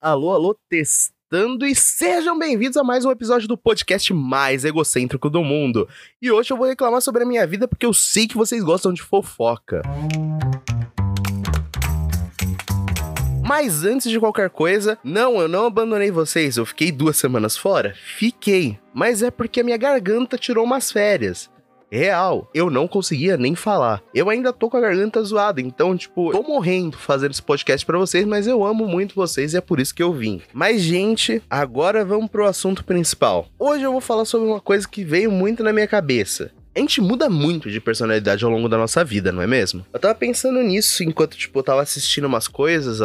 Alô, alô, testando e sejam bem-vindos a mais um episódio do podcast mais egocêntrico do mundo. E hoje eu vou reclamar sobre a minha vida porque eu sei que vocês gostam de fofoca. Mas antes de qualquer coisa, não, eu não abandonei vocês, eu fiquei duas semanas fora? Fiquei, mas é porque a minha garganta tirou umas férias. Real, eu não conseguia nem falar. Eu ainda tô com a garganta zoada, então, tipo, tô morrendo fazendo esse podcast para vocês, mas eu amo muito vocês e é por isso que eu vim. Mas, gente, agora vamos pro assunto principal. Hoje eu vou falar sobre uma coisa que veio muito na minha cabeça. A gente muda muito de personalidade ao longo da nossa vida, não é mesmo? Eu tava pensando nisso enquanto, tipo, eu tava assistindo umas coisas,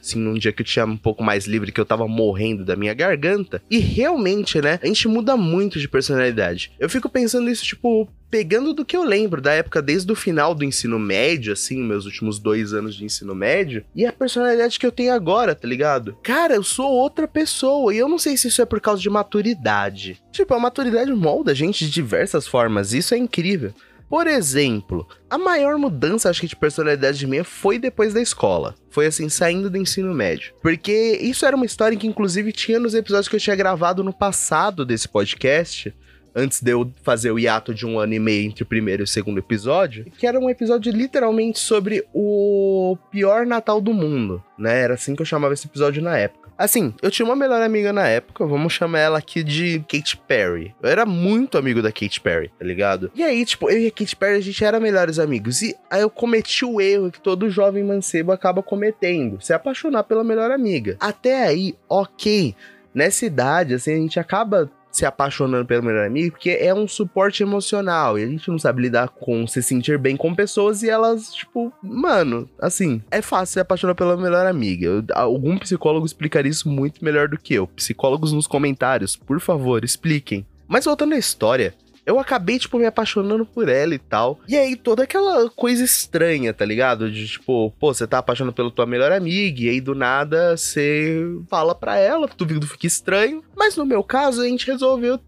assim, num dia que eu tinha um pouco mais livre, que eu tava morrendo da minha garganta. E realmente, né, a gente muda muito de personalidade. Eu fico pensando isso, tipo, pegando do que eu lembro da época desde o final do ensino médio, assim, meus últimos dois anos de ensino médio, e a personalidade que eu tenho agora, tá ligado? Cara, eu sou outra pessoa e eu não sei se isso é por causa de maturidade. Tipo, a maturidade molda a gente de diversas formas, isso é incrível. Por exemplo, a maior mudança, acho que, de personalidade minha foi depois da escola. Foi assim, saindo do ensino médio. Porque isso era uma história que, inclusive, tinha nos episódios que eu tinha gravado no passado desse podcast antes de eu fazer o hiato de um ano e meio entre o primeiro e o segundo episódio, que era um episódio literalmente sobre o pior Natal do mundo, né? Era assim que eu chamava esse episódio na época. Assim, eu tinha uma melhor amiga na época, vamos chamar ela aqui de Kate Perry. Eu era muito amigo da Kate Perry, tá ligado? E aí, tipo, eu e a Kate Perry, a gente era melhores amigos. E aí eu cometi o erro que todo jovem mancebo acaba cometendo: se apaixonar pela melhor amiga. Até aí, ok. Nessa idade, assim, a gente acaba se apaixonando pelo melhor amigo, porque é um suporte emocional. E a gente não sabe lidar com se sentir bem com pessoas e elas, tipo, mano, assim, é fácil se apaixonar pela melhor amiga. Eu, algum psicólogo explicaria isso muito melhor do que eu. Psicólogos nos comentários, por favor, expliquem. Mas voltando à história, eu acabei, tipo, me apaixonando por ela e tal. E aí, toda aquela coisa estranha, tá ligado? De tipo, pô, você tá apaixonado pela tua melhor amiga, e aí do nada você fala pra ela, tu viu que fica estranho. Mas no meu caso, a gente resolveu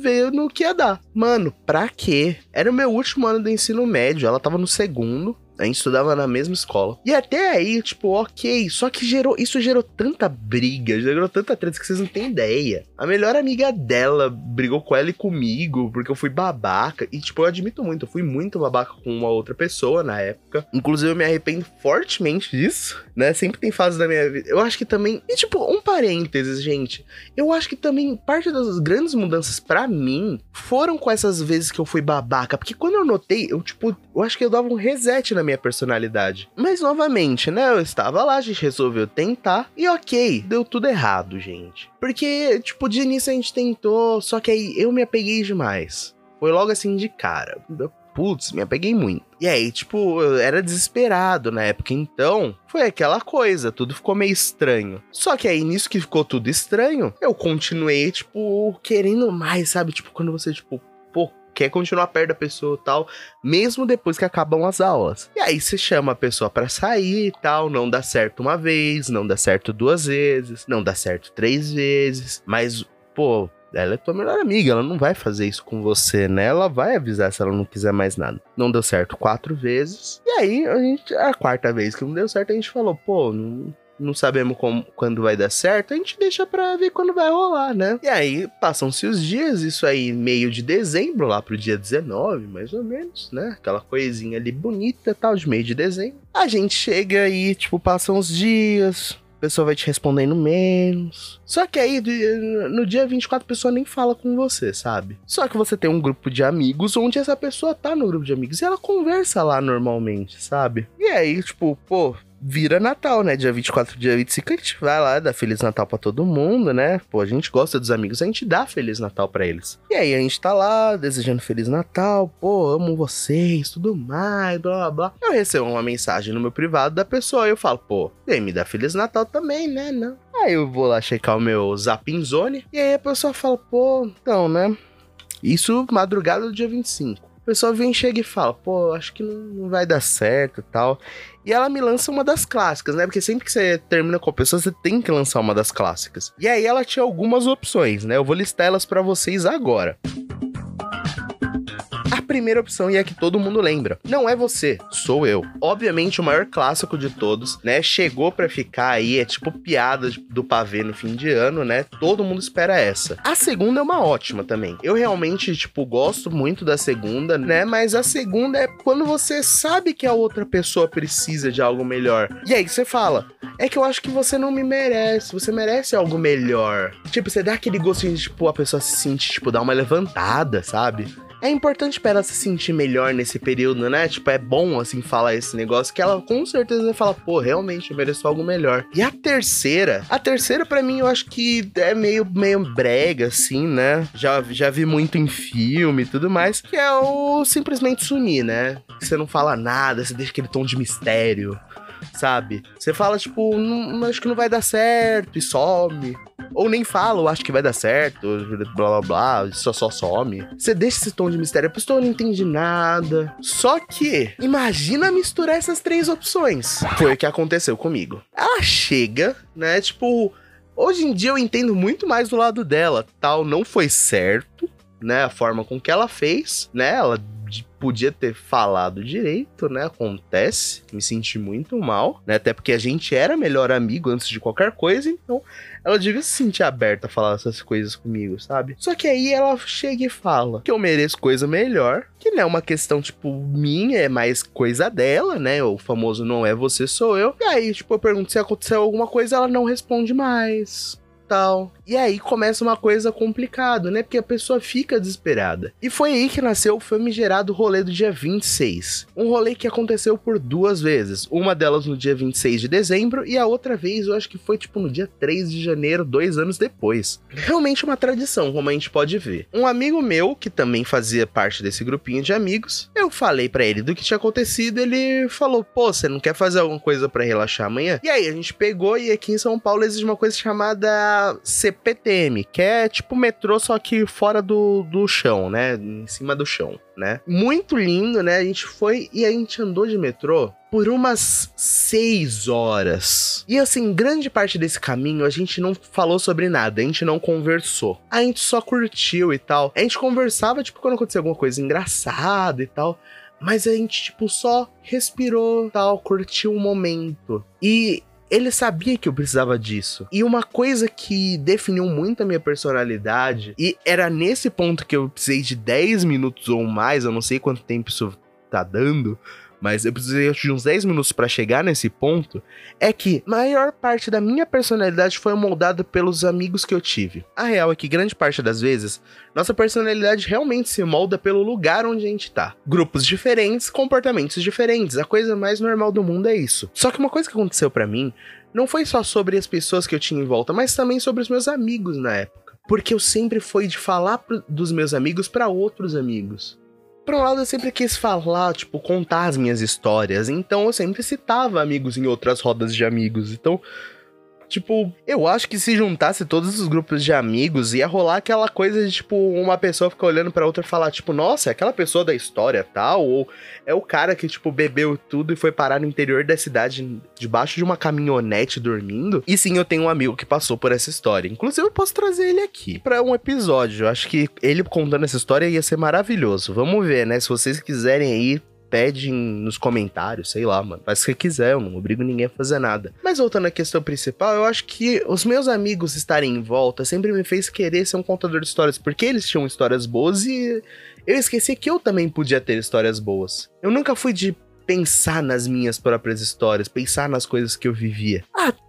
ver no que ia dar. Mano, pra quê? Era o meu último ano do ensino médio, ela tava no segundo. A gente estudava na mesma escola. E até aí, tipo, ok. Só que gerou, isso gerou tanta briga, gerou tanta treta que vocês não têm ideia. A melhor amiga dela brigou com ela e comigo, porque eu fui babaca. E, tipo, eu admito muito, eu fui muito babaca com uma outra pessoa na época. Inclusive, eu me arrependo fortemente disso, né? Sempre tem fases da minha vida. Eu acho que também. E, tipo, um parênteses, gente. Eu acho que também parte das grandes mudanças para mim foram com essas vezes que eu fui babaca. Porque quando eu notei, eu, tipo, eu acho que eu dava um reset na minha personalidade. Mas novamente, né? Eu estava lá, a gente resolveu tentar. E ok, deu tudo errado, gente. Porque, tipo, de início a gente tentou, só que aí eu me apeguei demais. Foi logo assim de cara. Putz, me apeguei muito. E aí, tipo, eu era desesperado na época, então foi aquela coisa, tudo ficou meio estranho. Só que aí, nisso que ficou tudo estranho, eu continuei, tipo, querendo mais, sabe? Tipo, quando você, tipo, quer continuar perto da pessoa tal, mesmo depois que acabam as aulas. E aí você chama a pessoa para sair e tal, não dá certo uma vez, não dá certo duas vezes, não dá certo três vezes, mas, pô, ela é tua melhor amiga, ela não vai fazer isso com você, né? Ela vai avisar se ela não quiser mais nada. Não deu certo quatro vezes. E aí, a gente, a quarta vez que não deu certo, a gente falou, pô, não, não sabemos como, quando vai dar certo, a gente deixa pra ver quando vai rolar, né? E aí, passam-se os dias, isso aí meio de dezembro, lá pro dia 19, mais ou menos, né? Aquela coisinha ali bonita tal, de meio de dezembro. A gente chega aí, tipo, passam os dias, a pessoa vai te respondendo menos. Só que aí, no dia 24, a pessoa nem fala com você, sabe? Só que você tem um grupo de amigos onde essa pessoa tá no grupo de amigos e ela conversa lá normalmente, sabe? E aí, tipo, pô, vira Natal, né? Dia 24, dia 25, a gente vai lá, dá Feliz Natal para todo mundo, né? Pô, a gente gosta dos amigos, a gente dá Feliz Natal para eles. E aí a gente tá lá, desejando Feliz Natal, pô, amo vocês, tudo mais, blá blá blá. Eu recebo uma mensagem no meu privado da pessoa e eu falo, pô, vem me dá Feliz Natal também, né? Não. Aí eu vou lá checar o meu Zapping Zone e aí a pessoa fala, pô, então, né? Isso madrugada do dia 25 o pessoal vem, chega e fala, pô, acho que não, vai dar certo tal. E ela me lança uma das clássicas, né? Porque sempre que você termina com a pessoa, você tem que lançar uma das clássicas. E aí ela tinha algumas opções, né? Eu vou listar elas para vocês agora. A primeira opção e é que todo mundo lembra. Não é você, sou eu. Obviamente, o maior clássico de todos, né? Chegou para ficar aí, é tipo piada do pavê no fim de ano, né? Todo mundo espera essa. A segunda é uma ótima também. Eu realmente, tipo, gosto muito da segunda, né? Mas a segunda é quando você sabe que a outra pessoa precisa de algo melhor. E aí você fala: é que eu acho que você não me merece, você merece algo melhor. Tipo, você dá aquele gostinho de, tipo, a pessoa se sentir, tipo, dar uma levantada, sabe? É importante para ela se sentir melhor nesse período, né? Tipo, é bom, assim, falar esse negócio que ela com certeza vai falar, pô, realmente eu mereço algo melhor. E a terceira, a terceira para mim eu acho que é meio, meio brega, assim, né? Já, já vi muito em filme e tudo mais, que é o simplesmente sumir, né? Você não fala nada, você deixa aquele tom de mistério sabe? Você fala, tipo, não, acho que não vai dar certo e some. Ou nem fala, eu acho que vai dar certo, blá blá blá, só só some. Você deixa esse tom de mistério, a pessoa não entende nada. Só que, imagina misturar essas três opções. Foi o que aconteceu comigo. Ela chega, né, tipo, hoje em dia eu entendo muito mais do lado dela, tal, não foi certo, né, a forma com que ela fez, né, ela podia ter falado direito, né? Acontece, me senti muito mal, né? Até porque a gente era melhor amigo antes de qualquer coisa, então ela devia se sentir aberta a falar essas coisas comigo, sabe? Só que aí ela chega e fala que eu mereço coisa melhor, que não é uma questão, tipo, minha, é mais coisa dela, né? O famoso não é você, sou eu. E aí, tipo, eu pergunto se aconteceu alguma coisa, ela não responde mais tal. E aí começa uma coisa complicada, né? Porque a pessoa fica desesperada. E foi aí que nasceu o famigerado rolê do dia 26. Um rolê que aconteceu por duas vezes. Uma delas no dia 26 de dezembro e a outra vez eu acho que foi tipo no dia 3 de janeiro, dois anos depois. Realmente uma tradição, como a gente pode ver. Um amigo meu, que também fazia parte desse grupinho de amigos, eu falei para ele do que tinha acontecido, ele falou: pô, você não quer fazer alguma coisa para relaxar amanhã? E aí a gente pegou e aqui em São Paulo existe uma coisa chamada CPTM, que é tipo metrô, só que fora do, do chão, né? Em cima do chão, né? Muito lindo, né? A gente foi e a gente andou de metrô por umas seis horas. E assim, grande parte desse caminho a gente não falou sobre nada, a gente não conversou. A gente só curtiu e tal. A gente conversava, tipo, quando acontecia alguma coisa engraçada e tal. Mas a gente, tipo, só respirou, tal, curtiu o momento. E ele sabia que eu precisava disso. E uma coisa que definiu muito a minha personalidade, e era nesse ponto que eu precisei de 10 minutos ou mais, eu não sei quanto tempo isso tá dando, mas eu precisei de uns 10 minutos para chegar nesse ponto, é que maior parte da minha personalidade foi moldada pelos amigos que eu tive. A real é que grande parte das vezes, nossa personalidade realmente se molda pelo lugar onde a gente tá. Grupos diferentes, comportamentos diferentes, a coisa mais normal do mundo é isso. Só que uma coisa que aconteceu para mim não foi só sobre as pessoas que eu tinha em volta, mas também sobre os meus amigos na época. Porque eu sempre fui de falar dos meus amigos para outros amigos. Por um lado, eu sempre quis falar, tipo, contar as minhas histórias. Então eu sempre citava amigos em outras rodas de amigos. Então Tipo, eu acho que se juntasse todos os grupos de amigos, ia rolar aquela coisa de, tipo, uma pessoa ficar olhando pra outra e falar, tipo, nossa, é aquela pessoa da história tal, ou é o cara que, tipo, bebeu tudo e foi parar no interior da cidade, debaixo de uma caminhonete dormindo. E sim, eu tenho um amigo que passou por essa história. Inclusive, eu posso trazer ele aqui para um episódio. Eu acho que ele contando essa história ia ser maravilhoso. Vamos ver, né? Se vocês quiserem aí, pede nos comentários, sei lá, mano. Faz o que quiser, eu não obrigo ninguém a fazer nada. Mas voltando à questão principal, eu acho que os meus amigos estarem em volta sempre me fez querer ser um contador de histórias, porque eles tinham histórias boas e eu esqueci que eu também podia ter histórias boas. Eu nunca fui de pensar nas minhas próprias histórias, pensar nas coisas que eu vivia.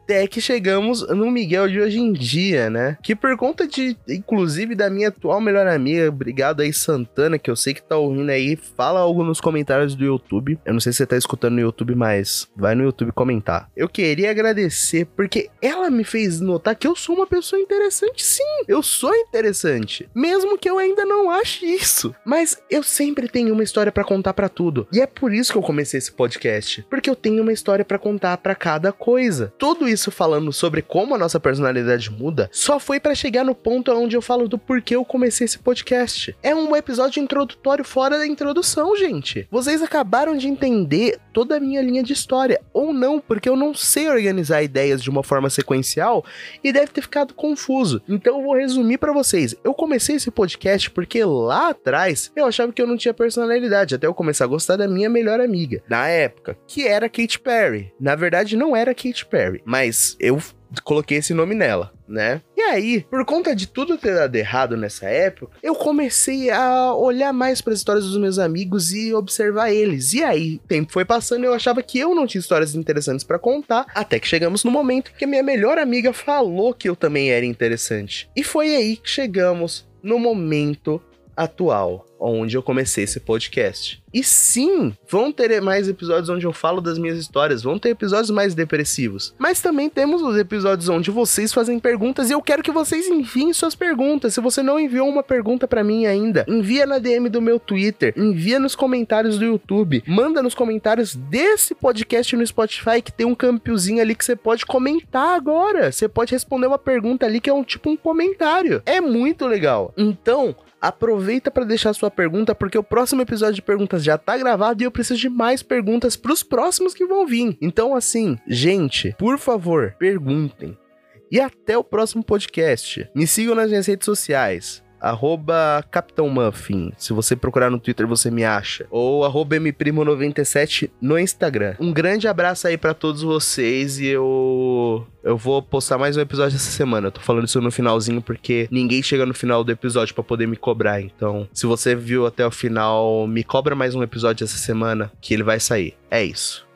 Até que chegamos no Miguel de hoje em dia, né? Que por conta de, inclusive, da minha atual melhor amiga, obrigado aí, Santana, que eu sei que tá ouvindo aí, fala algo nos comentários do YouTube. Eu não sei se você tá escutando no YouTube, mas vai no YouTube comentar. Eu queria agradecer porque ela me fez notar que eu sou uma pessoa interessante, sim. Eu sou interessante, mesmo que eu ainda não ache isso. Mas eu sempre tenho uma história para contar para tudo. E é por isso que eu comecei esse podcast, porque eu tenho uma história para contar para cada coisa. Tudo isso isso falando sobre como a nossa personalidade muda, só foi para chegar no ponto onde eu falo do porquê eu comecei esse podcast. É um episódio introdutório fora da introdução, gente. Vocês acabaram de entender toda a minha linha de história, ou não, porque eu não sei organizar ideias de uma forma sequencial e deve ter ficado confuso. Então eu vou resumir para vocês. Eu comecei esse podcast porque lá atrás eu achava que eu não tinha personalidade, até eu começar a gostar da minha melhor amiga, na época, que era Katy Perry. Na verdade, não era Katy Perry, mas eu coloquei esse nome nela, né? E aí, por conta de tudo ter dado errado nessa época, eu comecei a olhar mais para as histórias dos meus amigos e observar eles. E aí, tempo foi passando eu achava que eu não tinha histórias interessantes para contar, até que chegamos no momento que a minha melhor amiga falou que eu também era interessante. E foi aí que chegamos no momento atual, onde eu comecei esse podcast. E sim, vão ter mais episódios onde eu falo das minhas histórias, vão ter episódios mais depressivos. Mas também temos os episódios onde vocês fazem perguntas e eu quero que vocês enviem suas perguntas. Se você não enviou uma pergunta para mim ainda, envia na DM do meu Twitter, envia nos comentários do YouTube, manda nos comentários desse podcast no Spotify que tem um campiozinho ali que você pode comentar agora. Você pode responder uma pergunta ali que é um tipo um comentário. É muito legal. Então, aproveita para deixar sua pergunta, porque o próximo episódio de perguntas já tá gravado e eu preciso de mais perguntas pros próximos que vão vir. Então, assim, gente, por favor, perguntem. E até o próximo podcast. Me sigam nas minhas redes sociais arroba Capitão Muffin. Se você procurar no Twitter, você me acha. Ou arroba mprimo97 no Instagram. Um grande abraço aí para todos vocês e eu... Eu vou postar mais um episódio essa semana. Eu tô falando isso no finalzinho porque ninguém chega no final do episódio para poder me cobrar. Então, se você viu até o final, me cobra mais um episódio essa semana que ele vai sair. É isso.